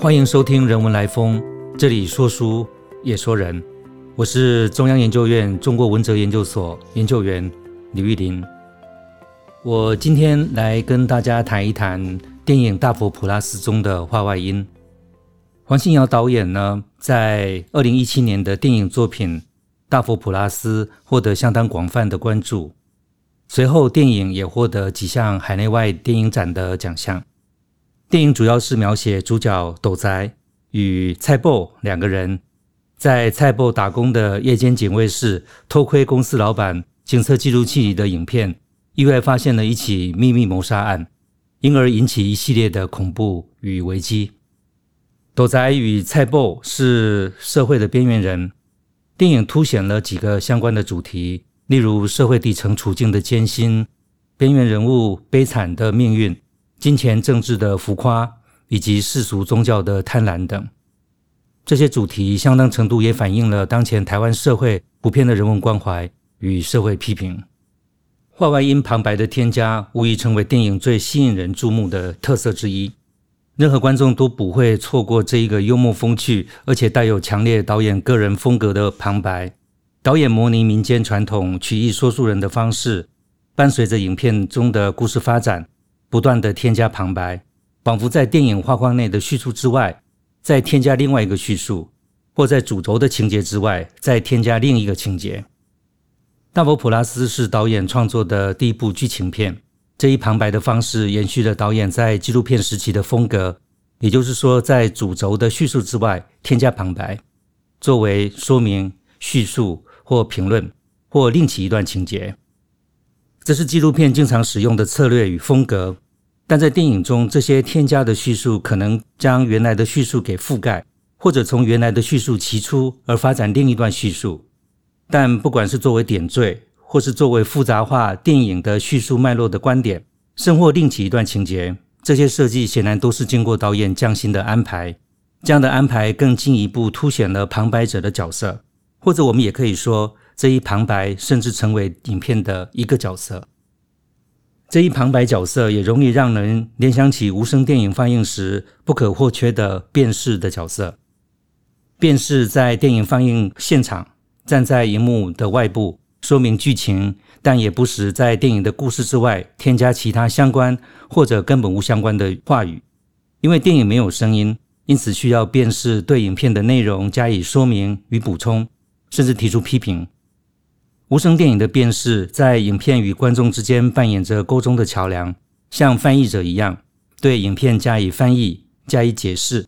欢迎收听《人文来风》，这里说书也说人。我是中央研究院中国文哲研究所研究员李玉林。我今天来跟大家谈一谈电影《大佛普拉斯》中的画外音。黄信尧导演呢，在二零一七年的电影作品《大佛普拉斯》获得相当广泛的关注，随后电影也获得几项海内外电影展的奖项。电影主要是描写主角斗宅与蔡布两个人在蔡布打工的夜间警卫室偷窥公司老板警测记录器里的影片，意外发现了一起秘密谋杀案，因而引起一系列的恐怖与危机。斗宅与蔡布是社会的边缘人，电影凸显了几个相关的主题，例如社会底层处境的艰辛、边缘人物悲惨的命运。金钱政治的浮夸，以及世俗宗教的贪婪等，这些主题相当程度也反映了当前台湾社会普遍的人文关怀与社会批评。话外音旁白的添加，无疑成为电影最吸引人注目的特色之一。任何观众都不会错过这一个幽默风趣，而且带有强烈导演个人风格的旁白。导演模拟民间传统曲艺说书人的方式，伴随着影片中的故事发展。不断的添加旁白，仿佛在电影画框内的叙述之外，再添加另外一个叙述，或在主轴的情节之外，再添加另一个情节。《大佛普拉斯》是导演创作的第一部剧情片，这一旁白的方式延续了导演在纪录片时期的风格，也就是说，在主轴的叙述之外添加旁白，作为说明、叙述或评论，或另起一段情节。这是纪录片经常使用的策略与风格，但在电影中，这些添加的叙述可能将原来的叙述给覆盖，或者从原来的叙述起出而发展另一段叙述。但不管是作为点缀，或是作为复杂化电影的叙述脉络的观点，甚或另起一段情节，这些设计显然都是经过导演匠心的安排。这样的安排更进一步凸显了旁白者的角色，或者我们也可以说。这一旁白甚至成为影片的一个角色。这一旁白角色也容易让人联想起无声电影放映时不可或缺的辨识的角色。辨识在电影放映现场站在荧幕的外部说明剧情，但也不时在电影的故事之外添加其他相关或者根本无相关的话语。因为电影没有声音，因此需要辨识对影片的内容加以说明与补充，甚至提出批评。无声电影的辨识，在影片与观众之间扮演着沟通的桥梁，像翻译者一样，对影片加以翻译、加以解释。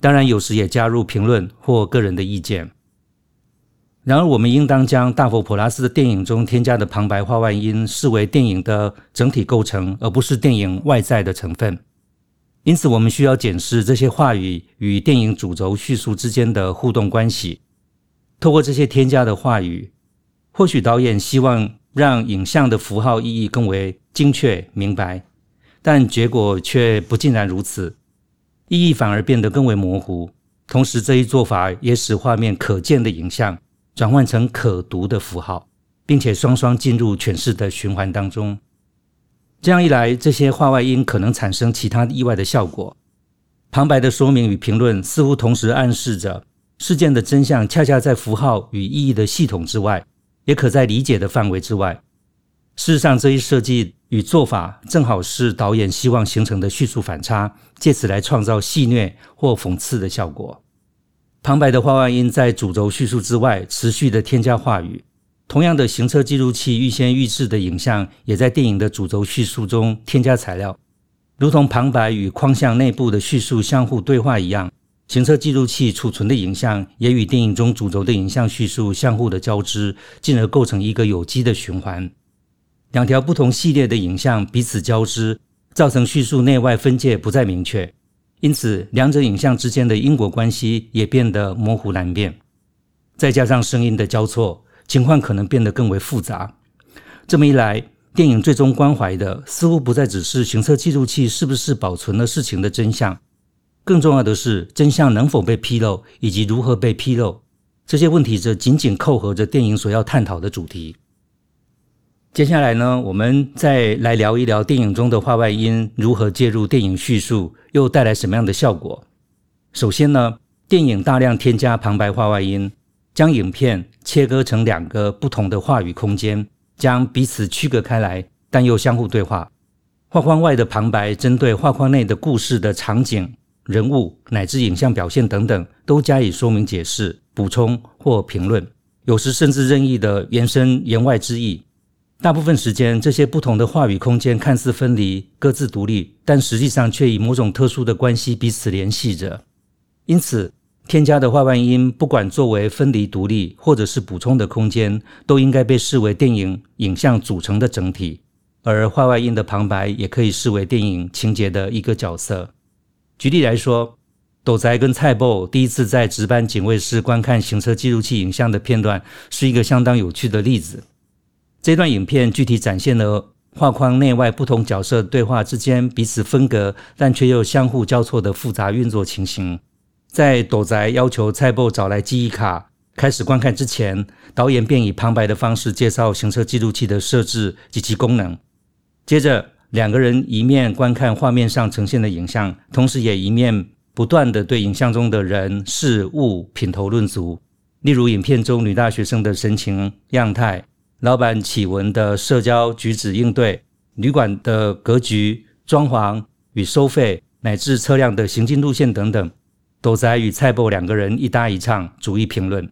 当然，有时也加入评论或个人的意见。然而，我们应当将大佛普拉斯的电影中添加的旁白话外音视为电影的整体构成，而不是电影外在的成分。因此，我们需要检视这些话语与电影主轴叙述之间的互动关系。透过这些添加的话语。或许导演希望让影像的符号意义更为精确明白，但结果却不尽然如此，意义反而变得更为模糊。同时，这一做法也使画面可见的影像转换成可读的符号，并且双双进入诠释的循环当中。这样一来，这些画外音可能产生其他意外的效果。旁白的说明与评论似乎同时暗示着事件的真相，恰恰在符号与意义的系统之外。也可在理解的范围之外。事实上，这一设计与做法正好是导演希望形成的叙述反差，借此来创造戏谑或讽刺的效果。旁白的画外音在主轴叙述之外持续的添加话语。同样的，行车记录器预先预制的影像也在电影的主轴叙述中添加材料，如同旁白与框像内部的叙述相互对话一样。行车记录器储存的影像也与电影中主轴的影像叙述相互的交织，进而构成一个有机的循环。两条不同系列的影像彼此交织，造成叙述内外分界不再明确，因此两者影像之间的因果关系也变得模糊难辨。再加上声音的交错，情况可能变得更为复杂。这么一来，电影最终关怀的似乎不再只是行车记录器是不是保存了事情的真相。更重要的是，真相能否被披露，以及如何被披露，这些问题则紧紧扣合着电影所要探讨的主题。接下来呢，我们再来聊一聊电影中的话外音如何介入电影叙述，又带来什么样的效果。首先呢，电影大量添加旁白话外音，将影片切割成两个不同的话语空间，将彼此区隔开来，但又相互对话。画框外的旁白针对画框内的故事的场景、人物乃至影像表现等等，都加以说明解释、补充或评论，有时甚至任意的延伸言外之意。大部分时间，这些不同的话语空间看似分离、各自独立，但实际上却以某种特殊的关系彼此联系着。因此，添加的画外音，不管作为分离独立，或者是补充的空间，都应该被视为电影影像组成的整体。而画外音的旁白也可以视为电影情节的一个角色。举例来说，斗宅跟蔡伯第一次在值班警卫室观看行车记录器影像的片段，是一个相当有趣的例子。这段影片具体展现了画框内外不同角色对话之间彼此分隔，但却又相互交错的复杂运作情形。在斗宅要求蔡伯找来记忆卡开始观看之前，导演便以旁白的方式介绍行车记录器的设置及其功能。接着，两个人一面观看画面上呈现的影像，同时也一面不断的对影像中的人事物品头论足。例如，影片中女大学生的神情样态、老板启文的社交举止应对、旅馆的格局、装潢与收费，乃至车辆的行进路线等等。斗仔与蔡伯两个人一搭一唱，逐一评论。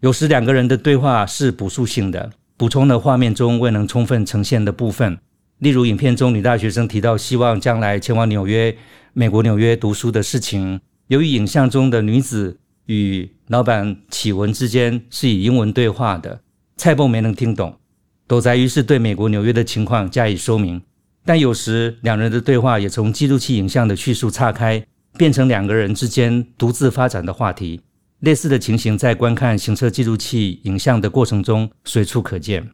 有时两个人的对话是补述性的，补充了画面中未能充分呈现的部分。例如，影片中女大学生提到希望将来前往纽约、美国纽约读书的事情。由于影像中的女子与老板启文之间是以英文对话的，蔡伯没能听懂。斗仔于是对美国纽约的情况加以说明。但有时两人的对话也从记录器影像的叙述岔开。变成两个人之间独自发展的话题。类似的情形在观看行车记录器影像的过程中随处可见。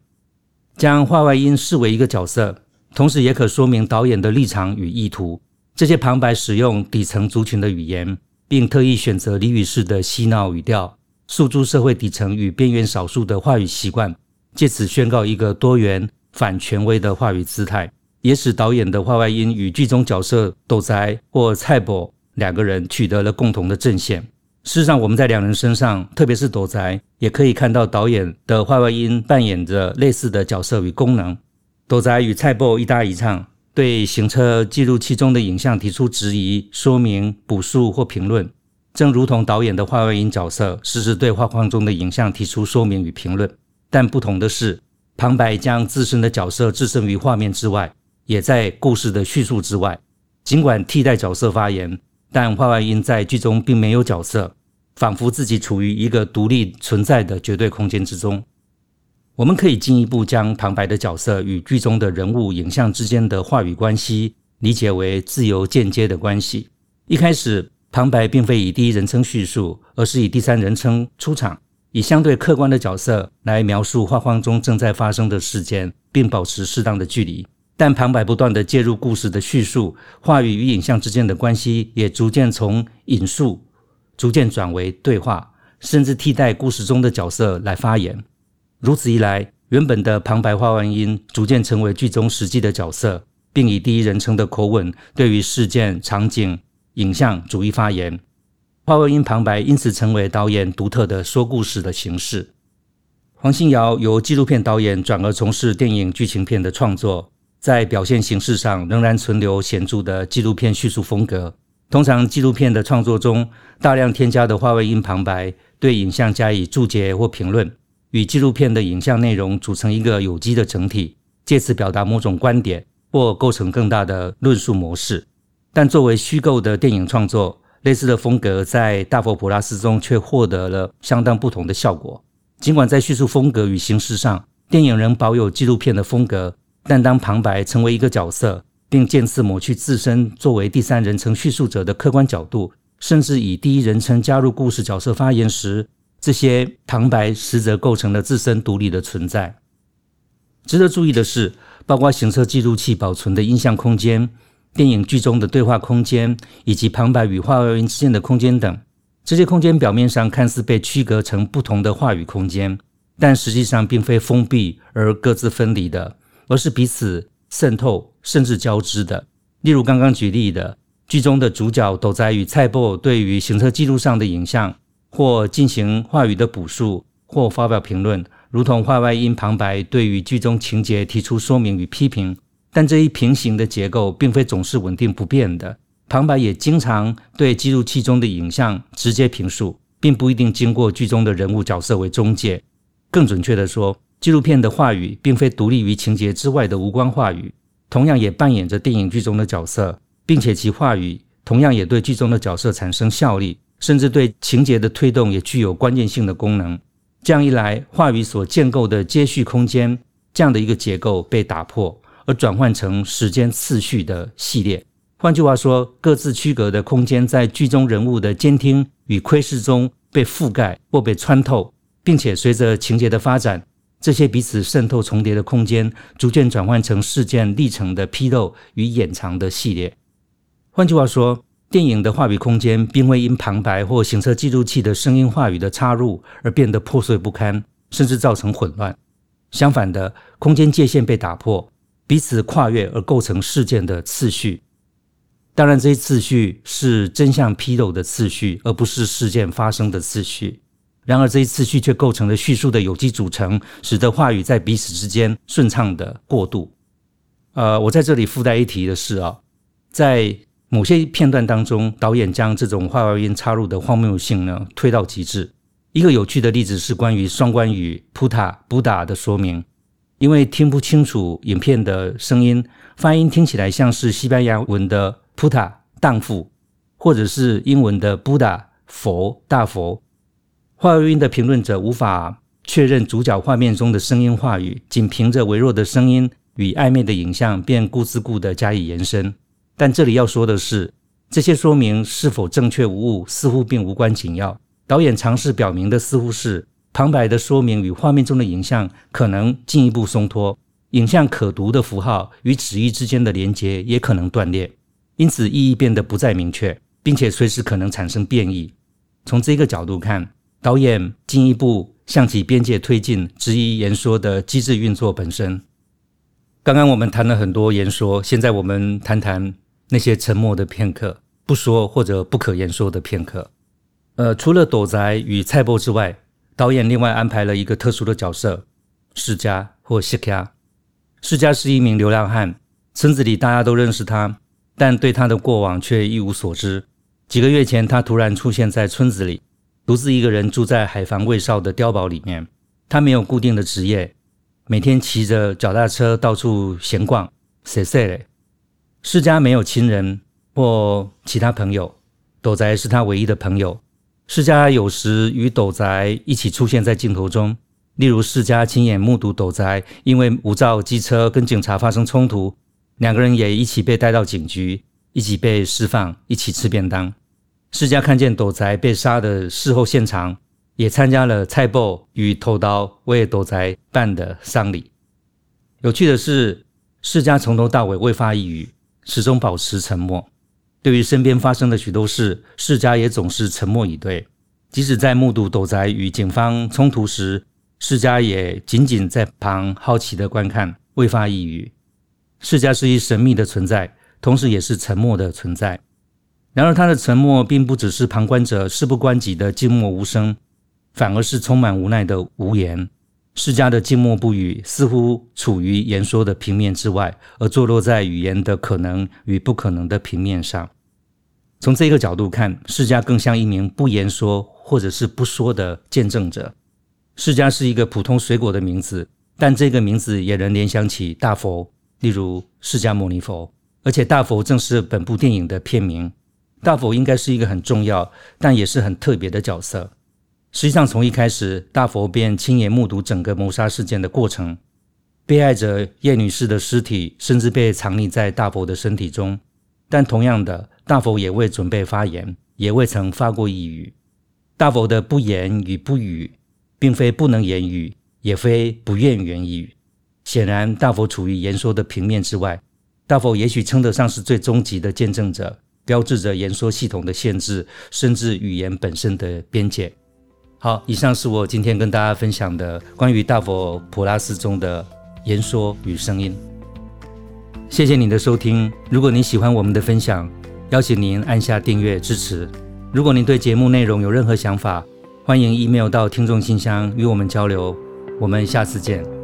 将话外音视为一个角色，同时也可说明导演的立场与意图。这些旁白使用底层族群的语言，并特意选择俚语式的嬉闹语调，诉诸社会底层与边缘少数的话语习惯，借此宣告一个多元反权威的话语姿态，也使导演的话外音与剧中角色斗宅或蔡伯。两个人取得了共同的阵线。事实上，我们在两人身上，特别是斗宅，也可以看到导演的坏外音扮演着类似的角色与功能。斗宅与蔡伯一搭一唱，对行车记录器中的影像提出质疑、说明、补述或评论，正如同导演的画外音角色实时对画框中的影像提出说明与评论。但不同的是，旁白将自身的角色置身于画面之外，也在故事的叙述之外，尽管替代角色发言。但画外音在剧中并没有角色，仿佛自己处于一个独立存在的绝对空间之中。我们可以进一步将旁白的角色与剧中的人物影像之间的话语关系理解为自由间接的关系。一开始，旁白并非以第一人称叙述，而是以第三人称出场，以相对客观的角色来描述画框中正在发生的事件，并保持适当的距离。但旁白不断的介入故事的叙述，话语与影像之间的关系也逐渐从引述逐渐转为对话，甚至替代故事中的角色来发言。如此一来，原本的旁白话外音逐渐成为剧中实际的角色，并以第一人称的口吻对于事件、场景、影像逐一发言。话外音旁白因此成为导演独特的说故事的形式。黄信尧由纪录片导演转而从事电影剧情片的创作。在表现形式上仍然存留显著的纪录片叙述风格。通常纪录片的创作中，大量添加的话外音旁白对影像加以注解或评论，与纪录片的影像内容组成一个有机的整体，借此表达某种观点或构成更大的论述模式。但作为虚构的电影创作，类似的风格在《大佛普拉斯》中却获得了相当不同的效果。尽管在叙述风格与形式上，电影仍保有纪录片的风格。但当旁白成为一个角色，并渐次抹去自身作为第三人称叙述者的客观角度，甚至以第一人称加入故事角色发言时，这些旁白实则构成了自身独立的存在。值得注意的是，包括行车记录器保存的音像空间、电影剧中的对话空间，以及旁白与话外音之间的空间等，这些空间表面上看似被区隔成不同的话语空间，但实际上并非封闭而各自分离的。而是彼此渗透甚至交织的。例如刚刚举例的剧中的主角斗仔与蔡伯对于行车记录上的影像，或进行话语的补述，或发表评论，如同话外音旁白对于剧中情节提出说明与批评。但这一平行的结构并非总是稳定不变的，旁白也经常对记录器中的影像直接评述，并不一定经过剧中的人物角色为中介。更准确地说，纪录片的话语并非独立于情节之外的无关话语，同样也扮演着电影剧中的角色，并且其话语同样也对剧中的角色产生效力，甚至对情节的推动也具有关键性的功能。这样一来，话语所建构的接续空间这样的一个结构被打破。而转换成时间次序的系列。换句话说，各自区隔的空间在剧中人物的监听与窥视中被覆盖或被穿透，并且随着情节的发展，这些彼此渗透重叠的空间逐渐转换成事件历程的披露与掩藏的系列。换句话说，电影的话语空间并未因旁白或行车记录器的声音话语的插入而变得破碎不堪，甚至造成混乱。相反的，空间界限被打破。彼此跨越而构成事件的次序，当然，这些次序是真相披露的次序，而不是事件发生的次序。然而，这些次序却构成了叙述的有机组成，使得话语在彼此之间顺畅的过渡。呃，我在这里附带一提的是啊，在某些片段当中，导演将这种画外音插入的荒谬性呢推到极致。一个有趣的例子是关于双关语 “puta” 布达的说明。因为听不清楚影片的声音，发音听起来像是西班牙文的 “puta” 荡妇，或者是英文的 “Buddha” 佛大佛。话外音的评论者无法确认主角画面中的声音话语，仅凭着微弱的声音与暧昧的影像，便顾自顾地加以延伸。但这里要说的是，这些说明是否正确无误，似乎并无关紧要。导演尝试表明的似乎是。旁白的说明与画面中的影像可能进一步松脱，影像可读的符号与旨意之间的连接也可能断裂，因此意义变得不再明确，并且随时可能产生变异。从这个角度看，导演进一步向其边界推进，质疑言说的机制运作本身。刚刚我们谈了很多言说，现在我们谈谈那些沉默的片刻，不说或者不可言说的片刻。呃，除了斗宅与菜波之外。导演另外安排了一个特殊的角色，世家或西卡。世家是一名流浪汉，村子里大家都认识他，但对他的过往却一无所知。几个月前，他突然出现在村子里，独自一个人住在海防卫哨的碉堡里面。他没有固定的职业，每天骑着脚踏车到处闲逛。谁谁嘞？世家没有亲人或其他朋友，斗宅是他唯一的朋友。世家有时与斗宅一起出现在镜头中，例如世家亲眼目睹斗宅因为无照机车跟警察发生冲突，两个人也一起被带到警局，一起被释放，一起吃便当。世家看见斗宅被杀的事后现场，也参加了蔡伯与头刀为斗宅办的丧礼。有趣的是，世家从头到尾未发一语，始终保持沉默。对于身边发生的许多事，世家也总是沉默以对。即使在目睹斗宅与警方冲突时，世家也仅仅在旁好奇的观看，未发一语。世家是一神秘的存在，同时也是沉默的存在。然而，他的沉默并不只是旁观者事不关己的静默无声，反而是充满无奈的无言。世家的静默不语，似乎处于言说的平面之外，而坐落在语言的可能与不可能的平面上。从这个角度看，释迦更像一名不言说或者是不说的见证者。释迦是一个普通水果的名字，但这个名字也能联想起大佛，例如释迦牟尼佛。而且大佛正是本部电影的片名。大佛应该是一个很重要，但也是很特别的角色。实际上，从一开始，大佛便亲眼目睹整个谋杀事件的过程。被害者叶女士的尸体甚至被藏匿在大佛的身体中。但同样的，大佛也未准备发言，也未曾发过一语。大佛的不言与不语，并非不能言语，也非不愿言语。显然，大佛处于言说的平面之外。大佛也许称得上是最终极的见证者，标志着言说系统的限制，甚至语言本身的边界。好，以上是我今天跟大家分享的关于大佛普拉斯中的言说与声音。谢谢您的收听。如果您喜欢我们的分享，邀请您按下订阅支持。如果您对节目内容有任何想法，欢迎 email 到听众信箱与我们交流。我们下次见。